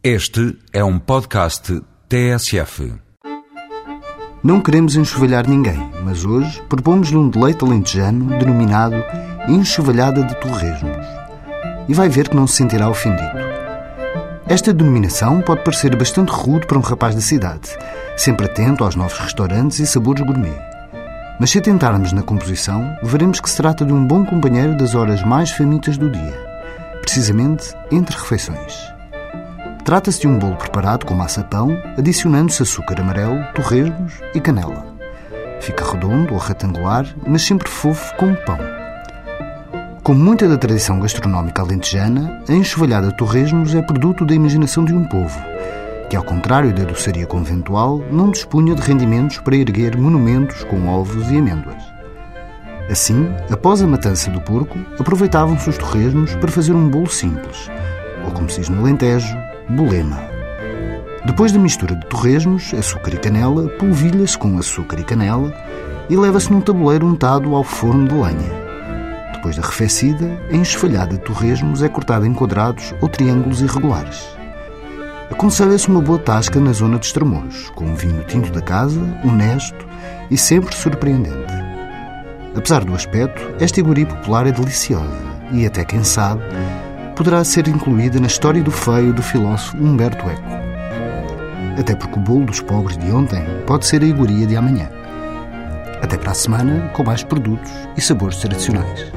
Este é um podcast TSF. Não queremos enxovalhar ninguém, mas hoje propomos-lhe um deleite alentejano denominado enxovalhada de torresmos. E vai ver que não se sentirá ofendido. Esta denominação pode parecer bastante rude para um rapaz da cidade, sempre atento aos novos restaurantes e sabores gourmet. Mas se atentarmos na composição, veremos que se trata de um bom companheiro das horas mais famintas do dia, precisamente entre refeições. Trata-se de um bolo preparado com massa-pão, adicionando-se açúcar amarelo, torresmos e canela. Fica redondo ou retangular, mas sempre fofo como pão. Como muita da tradição gastronómica alentejana, a enxovalhada torresmos é produto da imaginação de um povo, que, ao contrário da doçaria conventual, não dispunha de rendimentos para erguer monumentos com ovos e amêndoas. Assim, após a matança do porco, aproveitavam-se os torresmos para fazer um bolo simples, ou como se diz no Alentejo, bolema. Depois da mistura de torresmos, açúcar e canela, polvilha-se com açúcar e canela e leva-se num tabuleiro untado ao forno de lenha. Depois da arrefecida, a enxovalhada de torresmos é cortada em quadrados ou triângulos irregulares. Aconselha-se uma boa tasca na zona dos Estremoz, com um vinho tinto da casa, honesto e sempre surpreendente. Apesar do aspecto, esta iguaria popular é deliciosa e, até quem sabe, poderá ser incluída na história do feio do filósofo Humberto Eco. Até porque o bolo dos pobres de ontem pode ser a iguaria de amanhã. Até para a semana, com mais produtos e sabores tradicionais.